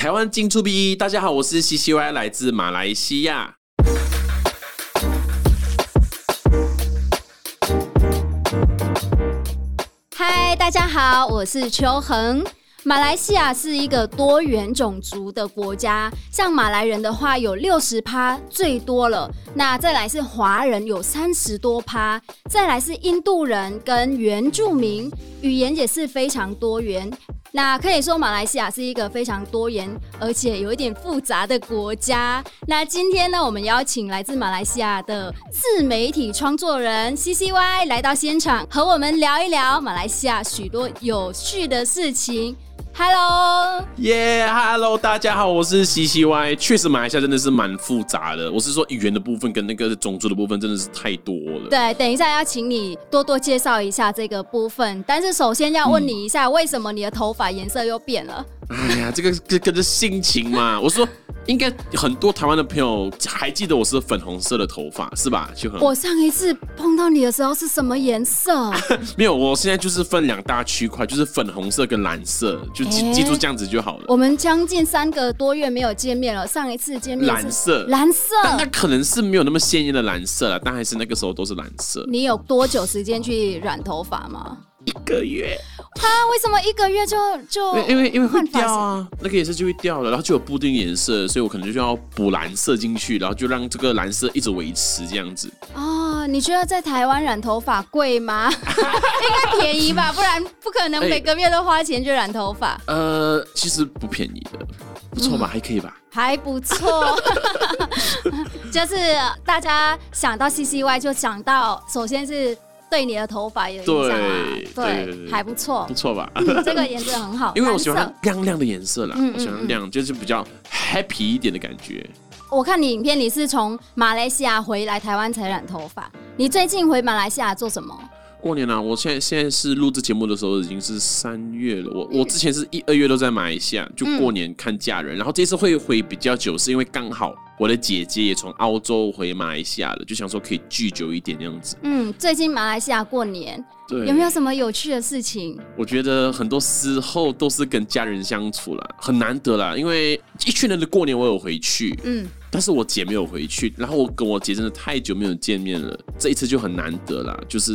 台湾进出 B，大家好，我是 CCY，来自马来西亚。嗨，大家好，我是秋恒。马来西亚是一个多元种族的国家，像马来人的话有六十趴最多了，那再来是华人有三十多趴，再来是印度人跟原住民，语言也是非常多元。那可以说，马来西亚是一个非常多元而且有一点复杂的国家。那今天呢，我们邀请来自马来西亚的自媒体创作人 CCY 来到现场，和我们聊一聊马来西亚许多有趣的事情。Hello，耶，Hello，大家好，我是 CCY。确实，马来西亚真的是蛮复杂的。我是说，语言的部分跟那个种族的部分真的是太多了。对，等一下要请你多多介绍一下这个部分。但是首先要问你一下，嗯、为什么你的头发颜色又变了？哎呀，这个这跟着心情嘛。我说。应该很多台湾的朋友还记得我是粉红色的头发是吧？就很。我上一次碰到你的时候是什么颜色？没有，我现在就是分两大区块，就是粉红色跟蓝色，就记、欸、记住这样子就好了。我们将近三个多月没有见面了，上一次见面是蓝色，蓝色，但那可能是没有那么鲜艳的蓝色了，但还是那个时候都是蓝色。你有多久时间去染头发吗？一个月。他为什么一个月就就因为因为会掉啊，那个颜色就会掉了，然后就有固定颜色，所以我可能就要补蓝色进去，然后就让这个蓝色一直维持这样子。哦，你觉得在台湾染头发贵吗？应该便宜吧，不然不可能每个月都花钱去染头发。呃，其实不便宜的，不错吧？嗯、还可以吧？还不错，就是大家想到 CCY 就想到，首先是。对你的头发有影响啊？对，还不错，不错吧？这个颜色很好，因为我喜欢亮亮的颜色啦。我喜欢亮，就是比较 happy 一点的感觉。我看你影片，你是从马来西亚回来台湾才染头发。你最近回马来西亚做什么？过年啊！我现在现在是录制节目的时候已经是三月了。我我之前是一二月都在马来西亚，就过年看家人。然后这次会回比较久，是因为刚好。我的姐姐也从澳洲回马来西亚了，就想说可以聚久一点这样子。嗯，最近马来西亚过年，对，有没有什么有趣的事情？我觉得很多时候都是跟家人相处了，很难得啦。因为一群人的过年我有回去，嗯，但是我姐没有回去，然后我跟我姐真的太久没有见面了，这一次就很难得啦，就是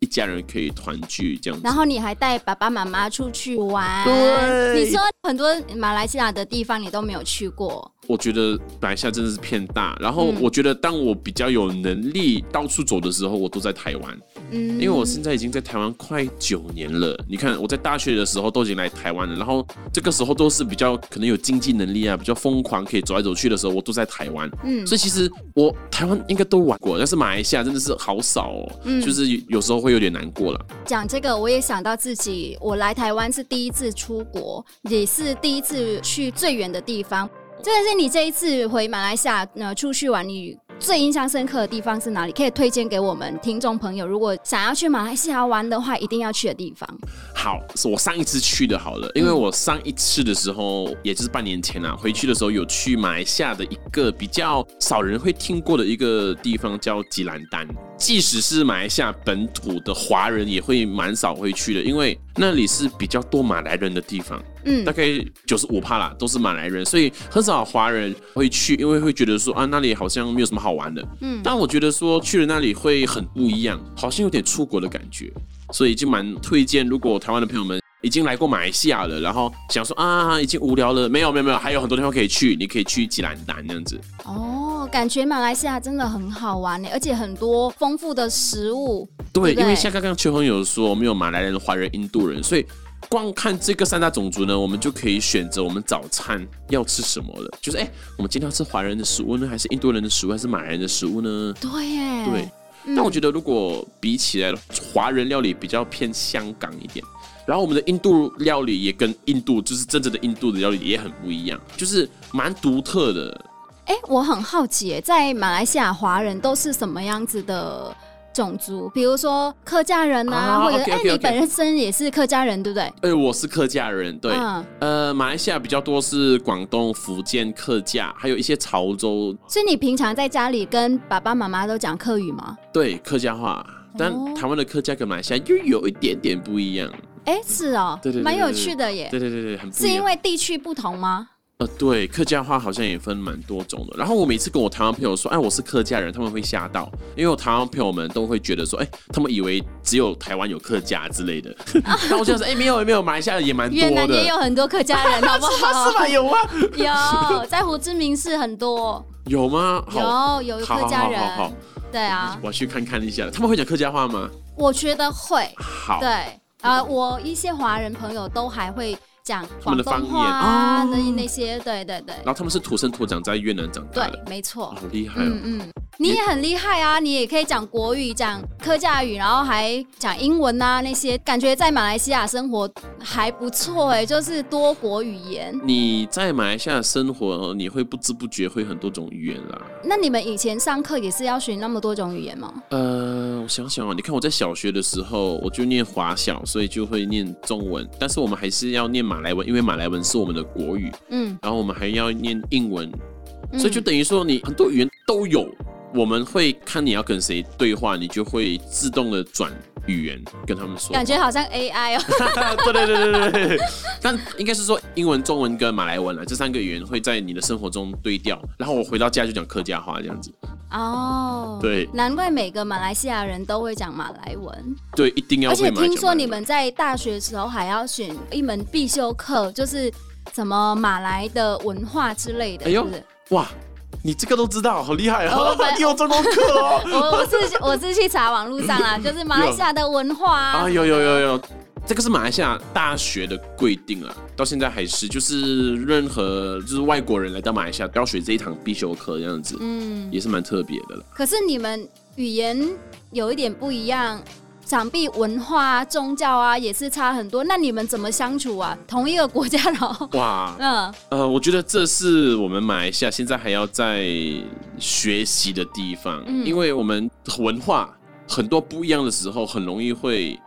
一家人可以团聚这样子。然后你还带爸爸妈妈出去玩，对，你说很多马来西亚的地方你都没有去过。我觉得马来西亚真的是偏大，然后我觉得当我比较有能力到处走的时候，我都在台湾，嗯，因为我现在已经在台湾快九年了。你看我在大学的时候都已经来台湾了，然后这个时候都是比较可能有经济能力啊，比较疯狂可以走来走去的时候，我都在台湾，嗯，所以其实我台湾应该都玩过，但是马来西亚真的是好少哦，嗯，就是有时候会有点难过了。讲这个我也想到自己，我来台湾是第一次出国，也是第一次去最远的地方。这个是你这一次回马来西亚呃出去玩，你最印象深刻的地方是哪里？可以推荐给我们听众朋友，如果想要去马来西亚玩的话，一定要去的地方。好，是我上一次去的，好了，因为我上一次的时候，也就是半年前啊，回去的时候有去马来西亚的一个比较少人会听过的一个地方，叫吉兰丹。即使是马来西亚本土的华人，也会蛮少会去的，因为那里是比较多马来人的地方。嗯，大概九十五趴啦，都是马来人，所以很少华人会去，因为会觉得说啊，那里好像没有什么好玩的。嗯，但我觉得说去了那里会很不一样，好像有点出国的感觉，所以就蛮推荐。如果台湾的朋友们已经来过马来西亚了，然后想说啊，已经无聊了，没有没有没有，还有很多地方可以去，你可以去吉兰丹那样子。哦，感觉马来西亚真的很好玩呢，而且很多丰富的食物。对，对对，因为像刚刚秋红有说，我们有马来人、华人、印度人，所以。光看这个三大种族呢，我们就可以选择我们早餐要吃什么了。就是哎、欸，我们今天要吃华人的食物呢，还是印度人的食物，还是马来人的食物呢？对耶，对。嗯、但我觉得如果比起来，华人料理比较偏香港一点，然后我们的印度料理也跟印度就是真正的印度的料理也很不一样，就是蛮独特的。哎、欸，我很好奇，在马来西亚华人都是什么样子的？种族，比如说客家人呐、啊，啊、或者哎，okay, okay, okay. 你本身也是客家人，对不对？哎，我是客家人，对。嗯、呃，马来西亚比较多是广东、福建客家，还有一些潮州。所以你平常在家里跟爸爸妈妈都讲客语吗？对，客家话。但台湾的客家跟马来西亚又有一点点不一样。哎，是哦，对对，蛮有趣的耶。对对对对。是因为地区不同吗？呃，对，客家话好像也分蛮多种的。然后我每次跟我台湾朋友说，哎，我是客家人，他们会吓到，因为我台湾朋友们都会觉得说，哎，他们以为只有台湾有客家之类的。那我就说，哎，没有没有，马来西亚也蛮多的，越南也有很多客家人，好不好？是吧？有吗？有，在胡志明市很多。有吗？有有客家人。好，好，好，好，对啊，我去看看一下，他们会讲客家话吗？我觉得会。好。对，啊，我一些华人朋友都还会。讲他们的方言啊，那那些，对对对。然后他们是土生土长在越南长大的，对，没错。好厉害哦。嗯嗯，你也很厉害啊，你也可以讲国语、讲客家语，然后还讲英文啊，那些感觉在马来西亚生活还不错哎，就是多国语言。你在马来西亚生活，你会不知不觉会很多种语言啦。那你们以前上课也是要学那么多种语言吗？呃，我想想啊，你看我在小学的时候，我就念华小，所以就会念中文，但是我们还是要念马。来文，因为马来文是我们的国语，嗯，然后我们还要念英文，嗯、所以就等于说你很多语言都有。我们会看你要跟谁对话，你就会自动的转语言跟他们说。感觉好像 AI 哦。对对对对对。但应该是说英文、中文跟马来文啊，这三个语言会在你的生活中对调。然后我回到家就讲客家话这样子。哦，对，难怪每个马来西亚人都会讲马来文。对，一定要会。而且听说你们在大学的时候还要选一门必修课，就是什么马来的文化之类的，哎呦，是不是？哇！你这个都知道，好厉害啊！哦、你有这门课哦。我我是我是去查网络上啊，就是马来西亚的文化啊。啊，有有有有，这个是马来西亚大学的规定啊，到现在还是，就是任何就是外国人来到马来西亚都要学这一堂必修课这样子，嗯，也是蛮特别的了。可是你们语言有一点不一样。想必文化啊、宗教啊也是差很多，那你们怎么相处啊？同一个国家，然后哇，嗯呃，我觉得这是我们马来西亚现在还要在学习的地方，嗯、因为我们文化很多不一样的时候，很容易会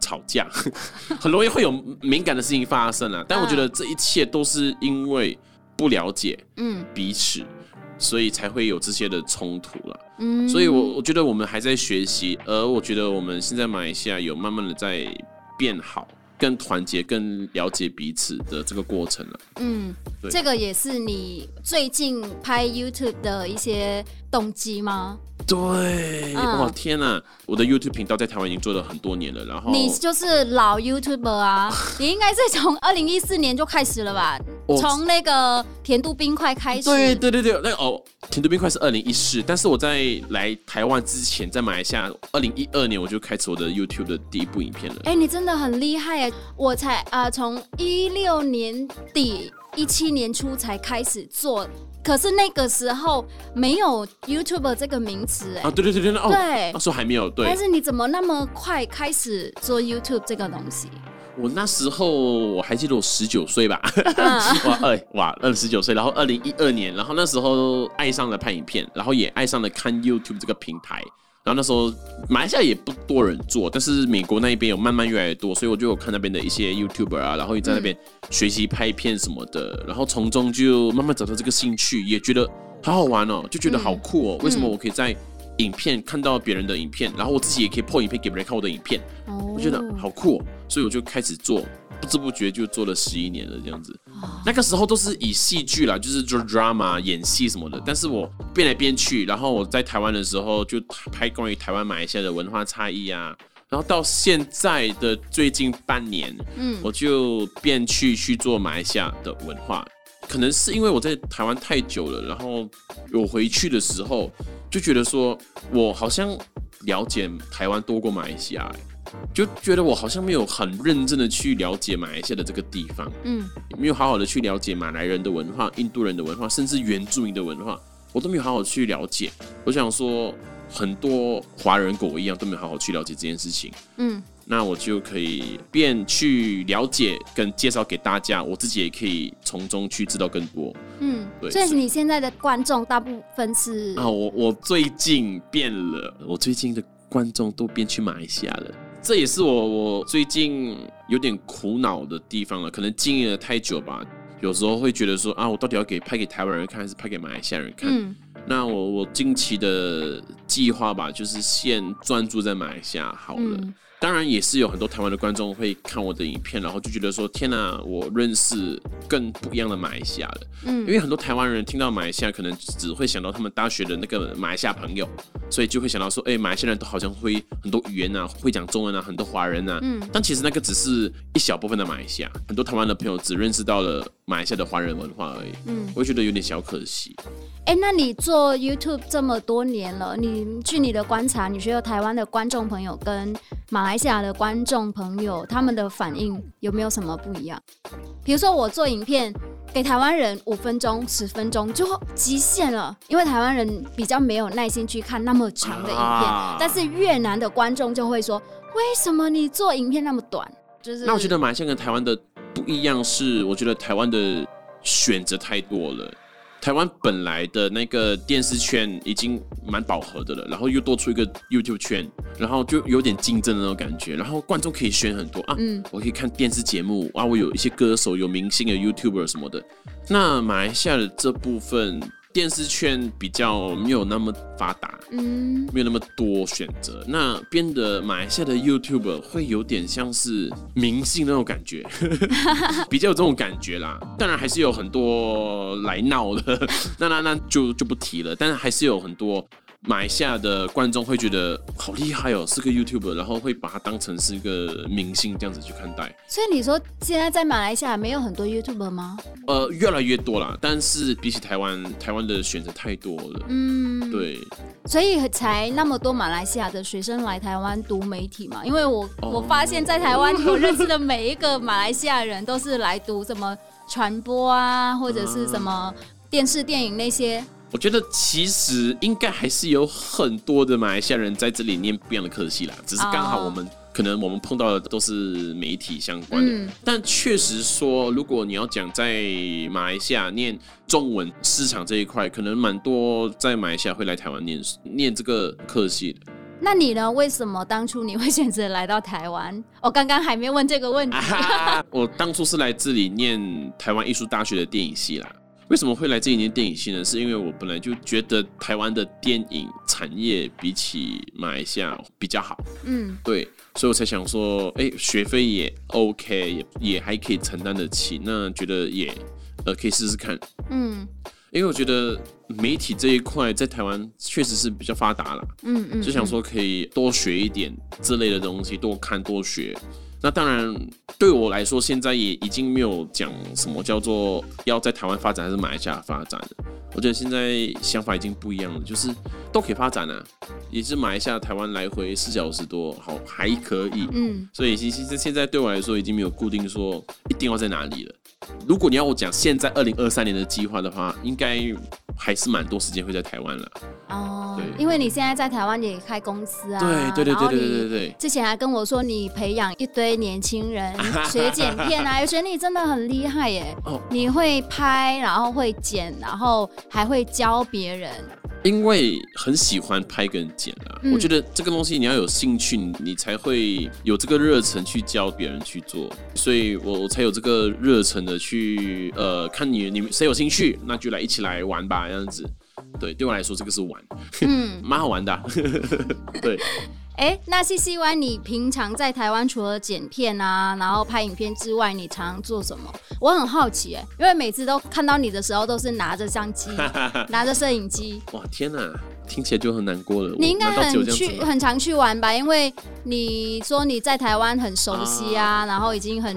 吵架，很容易会有敏感的事情发生啊。但我觉得这一切都是因为不了解，嗯，彼此。所以才会有这些的冲突了，嗯，所以我我觉得我们还在学习，而我觉得我们现在马来西亚有慢慢的在变好，更团结、更了解彼此的这个过程了，嗯，这个也是你最近拍 YouTube 的一些动机吗？对，嗯、哇天哪！我的 YouTube 频道在台湾已经做了很多年了，然后你就是老 YouTuber 啊，你应该是从二零一四年就开始了吧？从那个甜度冰块开始。对对对对，那个哦，甜度冰块是二零一四，但是我在来台湾之前，在马来西亚二零一二年我就开始我的 YouTube 的第一部影片了。哎、欸，你真的很厉害哎！我才啊，从一六年底一七年初才开始做。可是那个时候没有 YouTube 这个名词哎、欸、啊对对对对哦对那时候还没有对，但是你怎么那么快开始做 YouTube 这个东西？我那时候我还记得我十九岁吧，哇二哇二十九岁，然后二零一二年，然后那时候爱上了拍影片，然后也爱上了看 YouTube 这个平台。然后那时候马来西亚也不多人做，但是美国那一边有慢慢越来越多，所以我就有看那边的一些 YouTuber 啊，然后也在那边学习拍片什么的，然后从中就慢慢找到这个兴趣，也觉得好好玩哦，就觉得好酷哦。为什么我可以在影片看到别人的影片，然后我自己也可以 po 影片给别人看我的影片，我觉得好酷哦，所以我就开始做。不知不觉就做了十一年了，这样子。那个时候都是以戏剧啦，就是做 drama 演戏什么的。但是我变来变去，然后我在台湾的时候就拍关于台湾马来西亚的文化差异啊。然后到现在的最近半年，嗯，我就变去去做马来西亚的文化。可能是因为我在台湾太久了，然后我回去的时候就觉得说，我好像了解台湾多过马来西亚。就觉得我好像没有很认真的去了解马来西亚的这个地方，嗯，没有好好的去了解马来人的文化、印度人的文化，甚至原住民的文化，我都没有好好去了解。我想说，很多华人跟我一样都没有好好去了解这件事情，嗯，那我就可以便去了解跟介绍给大家，我自己也可以从中去知道更多，嗯，对。所以你现在的观众大部分是啊，我我最近变了，我最近的观众都变去马来西亚了。这也是我我最近有点苦恼的地方了，可能经营了太久吧，有时候会觉得说啊，我到底要给拍给台湾人看，还是拍给马来西亚人看？嗯、那我我近期的计划吧，就是先专注在马来西亚好了，嗯、当然也是有很多台湾的观众会看我的影片，然后就觉得说：“天哪，我认识更不一样的马来西亚了。”嗯，因为很多台湾人听到马来西亚，可能只会想到他们大学的那个马来西亚朋友，所以就会想到说：“哎，马来西亚人都好像会很多语言啊，会讲中文啊，很多华人啊。”嗯，但其实那个只是一小部分的马来西亚，很多台湾的朋友只认识到了马来西亚的华人文化而已。嗯，我会觉得有点小可惜。哎，那你做 YouTube 这么多年了，你据你的观察，你觉得台湾的观众朋友跟马来西亚的观众朋友他们的反应有没有什么不一样？比如说我做影片给台湾人五分钟、十分钟就极限了，因为台湾人比较没有耐心去看那么长的影片，啊、但是越南的观众就会说：为什么你做影片那么短？就是那我觉得马来西亚跟台湾的不一样是，我觉得台湾的选择太多了。台湾本来的那个电视圈已经蛮饱和的了，然后又多出一个 YouTube 圈，然后就有点竞争的那种感觉，然后观众可以选很多啊，嗯，我可以看电视节目啊，我有一些歌手、有明星、有 YouTuber 什么的。那马来西亚的这部分。电视圈比较没有那么发达，嗯，没有那么多选择。那边的马来西亚的 YouTuber 会有点像是明星那种感觉，比较有这种感觉啦。当然还是有很多来闹的，那那那就就不提了。但是还是有很多。马来西亚的观众会觉得好厉害哦，是个 YouTuber，然后会把它当成是一个明星这样子去看待。所以你说现在在马来西亚没有很多 YouTuber 吗？呃，越来越多了，但是比起台湾，台湾的选择太多了。嗯，对。所以才那么多马来西亚的学生来台湾读媒体嘛？因为我、哦、我发现，在台湾我认识的每一个马来西亚人都是来读什么传播啊，或者是什么电视电影那些。我觉得其实应该还是有很多的马来西亚人在这里念不一样的科系啦，只是刚好我们、oh. 可能我们碰到的都是媒体相关的。嗯、但确实说，如果你要讲在马来西亚念中文市场这一块，可能蛮多在马来西亚会来台湾念念这个科系的。那你呢？为什么当初你会选择来到台湾？我刚刚还没问这个问题。啊、我当初是来这里念台湾艺术大学的电影系啦。为什么会来这一年电影系呢？是因为我本来就觉得台湾的电影产业比起马来西亚比较好，嗯，对，所以我才想说，哎，学费也 OK，也也还可以承担得起，那觉得也呃可以试试看，嗯，因为我觉得媒体这一块在台湾确实是比较发达了，嗯，嗯嗯，就想说可以多学一点这类的东西，多看多学。那当然，对我来说，现在也已经没有讲什么叫做要在台湾发展还是马来西亚发展了。我觉得现在想法已经不一样了，就是都可以发展啊，也是马来西亚、台湾来回四小时多，好还可以。嗯，所以其实现在对我来说已经没有固定说一定要在哪里了。如果你要我讲现在二零二三年的计划的话，应该还是蛮多时间会在台湾了。哦，对，因为你现在在台湾也开公司啊。对对对对对对对。之前还跟我说你培养一堆年轻人学剪片啊，学你真的很厉害耶。哦，你会拍，然后会剪，然后还会教别人。因为很喜欢拍跟剪啊，嗯、我觉得这个东西你要有兴趣，你才会有这个热忱去教别人去做，所以我我才有这个热忱的去呃，看你你们谁有兴趣，那就来一起来玩吧，这样子。对，对我来说这个是玩，嗯，蛮好玩的，对。哎、欸，那 CCY，你平常在台湾除了剪片啊，然后拍影片之外，你常常做什么？我很好奇哎、欸，因为每次都看到你的时候，都是拿着相机，拿着摄影机。哇，天哪，听起来就很难过了。你应该很去，很常去玩吧？因为你说你在台湾很熟悉啊，啊然后已经很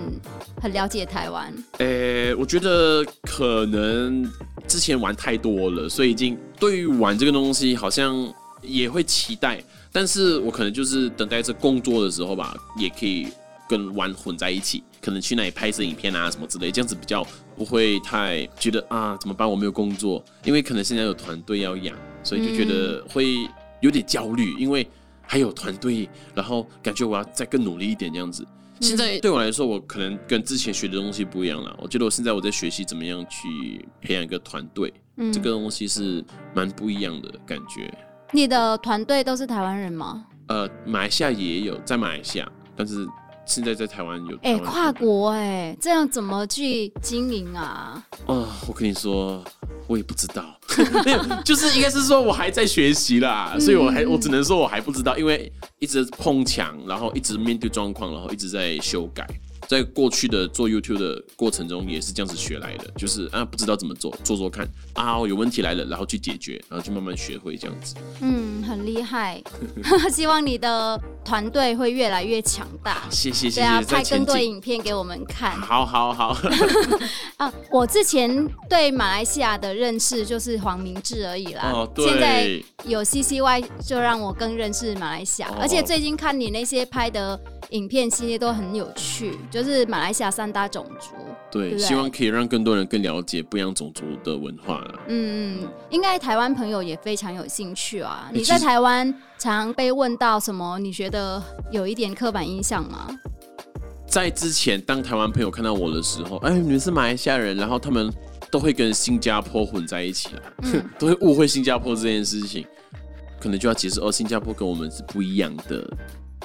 很了解台湾。哎、欸，我觉得可能之前玩太多了，所以已经对于玩这个东西好像也会期待。但是我可能就是等待着工作的时候吧，也可以跟玩混在一起，可能去那里拍摄影片啊什么之类，这样子比较不会太觉得啊怎么办，我没有工作，因为可能现在有团队要养，所以就觉得会有点焦虑，因为还有团队，然后感觉我要再更努力一点这样子。现在对我来说，我可能跟之前学的东西不一样了，我觉得我现在我在学习怎么样去培养一个团队，这个东西是蛮不一样的感觉。你的团队都是台湾人吗？呃，马来西亚也有，在马来西亚，但是现在在台湾有。哎、欸，跨国哎、欸，这样怎么去经营啊？啊，我跟你说，我也不知道。没有，就是应该是说我还在学习啦，所以我还我只能说我还不知道，因为一直碰墙，然后一直面对状况，然后一直在修改。在过去的做 YouTube 的过程中，也是这样子学来的，就是啊，不知道怎么做，做做看啊，有问题来了，然后去解决，然后去慢慢学会这样子。嗯，很厉害，希望你的团队会越来越强大。谢谢谢谢，对啊，拍更多影片给我们看。好好好。啊，我之前对马来西亚的认识就是黄明志而已啦。哦，对。现在有 CCY 就让我更认识马来西亚，哦，而且最近看你那些拍的。影片系列都很有趣，就是马来西亚三大种族。对，对对，希望可以让更多人更了解不一样种族的文化。嗯嗯，应该台湾朋友也非常有兴趣啊。你在台湾常被问到什么？你觉得有一点刻板印象吗？在之前，当台湾朋友看到我的时候，哎，你们是马来西亚人，然后他们都会跟新加坡混在一起了，嗯、都会误会新加坡这件事情，可能就要解释哦，新加坡跟我们是不一样的。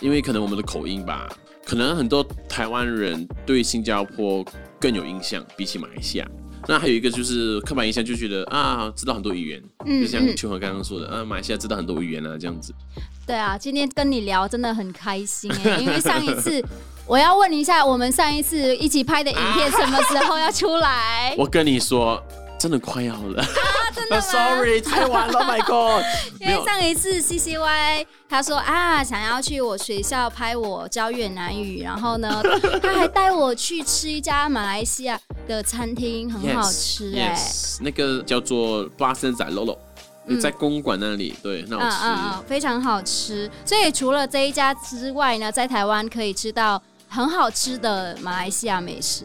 因为可能我们的口音吧，可能很多台湾人对新加坡更有印象，比起马来西亚。那还有一个就是刻板印象，就觉得啊，知道很多语言，嗯、就像秋禾刚刚说的，啊，马来西亚知道很多语言啊，这样子。对啊，今天跟你聊真的很开心哎，因为上一次我要问一下，我们上一次一起拍的影片什么时候要出来？我跟你说。真的快要了 啊！真的吗？Sorry，太晚了，My God！因为上一次 CCY 他说啊，想要去我学校拍我教越南语，然后呢，他还带我去吃一家马来西亚的餐厅，很好吃哎、欸。Yes, yes, 那个叫做巴生仔 Lolo，在公馆那里，对，很好吃，嗯嗯嗯，非常好吃。所以除了这一家之外呢，在台湾可以吃到很好吃的马来西亚美食。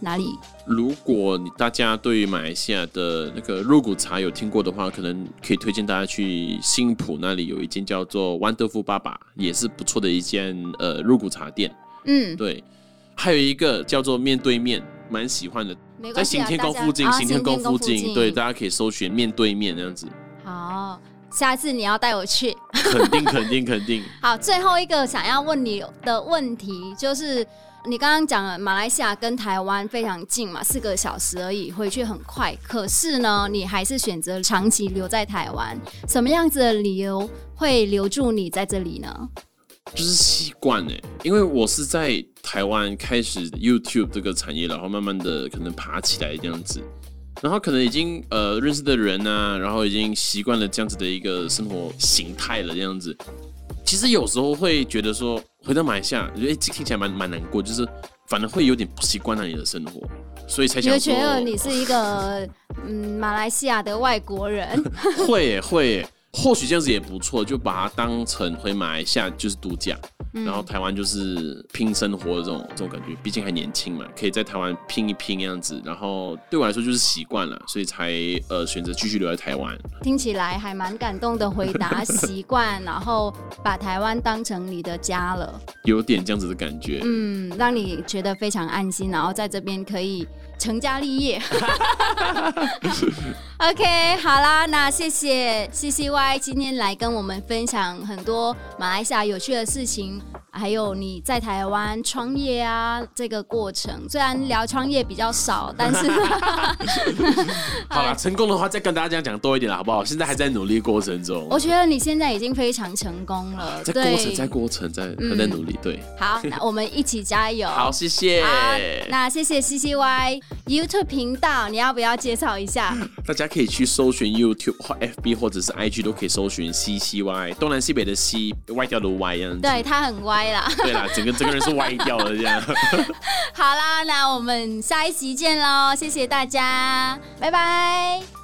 哪里？如果你大家对于马来西亚的那个肉骨茶有听过的话，可能可以推荐大家去新浦那里有一间叫做 Wonderful 爸爸，也是不错的一间呃肉骨茶店。嗯，对。还有一个叫做面对面，蛮喜欢的，啊、在行天宫附近，行天宫附近，对，大家可以搜寻面对面那样子。好，下次你要带我去。肯定，肯定，肯定。好，最后一个想要问你的问题就是。你刚刚讲了马来西亚跟台湾非常近嘛，四个小时而已，回去很快。可是呢，你还是选择长期留在台湾，什么样子的理由会留住你在这里呢？就是习惯哎，因为我是在台湾开始 YouTube 这个产业，然后慢慢的可能爬起来这样子，然后可能已经呃认识的人啊，然后已经习惯了这样子的一个生活形态了这样子。其实有时候会觉得说，回到马来西亚，觉得哎听起来蛮蛮难过，就是反而会有点不习惯那里的生活，所以才想说。觉得你是一个嗯马来西亚的外国人。会 耶 会耶，或许这样子也不错，就把它当成回马来西亚就是度假。然后台湾就是拼生活的这种这种感觉，毕竟还年轻嘛，可以在台湾拼一拼样子。然后对我来说就是习惯了，所以才呃选择继续留在台湾。听起来还蛮感动的回答，习惯，然后把台湾当成你的家了，有点这样子的感觉。嗯，让你觉得非常安心，然后在这边可以成家立业。OK，好啦，那谢谢 CCY 今天来跟我们分享很多马来西亚有趣的事情。还有你在台湾创业啊，这个过程虽然聊创业比较少，但是 好了，成功的话再跟大家讲多一点了，好不好？现在还在努力过程中。我觉得你现在已经非常成功了，在过程，在过程，在还在努力。对，好，那我们一起加油。好，谢谢。好，那谢谢 CCY YouTube 频道，你要不要介绍一下？大家可以去搜寻 YouTube 或 FB 或者是 IG 都可以搜寻 CCY，东南西北的西，歪掉的歪样子。对，他很歪啦。对啦，整个 整个人是歪掉了这样。好啦，那我们下一集见喽，谢谢大家，拜拜。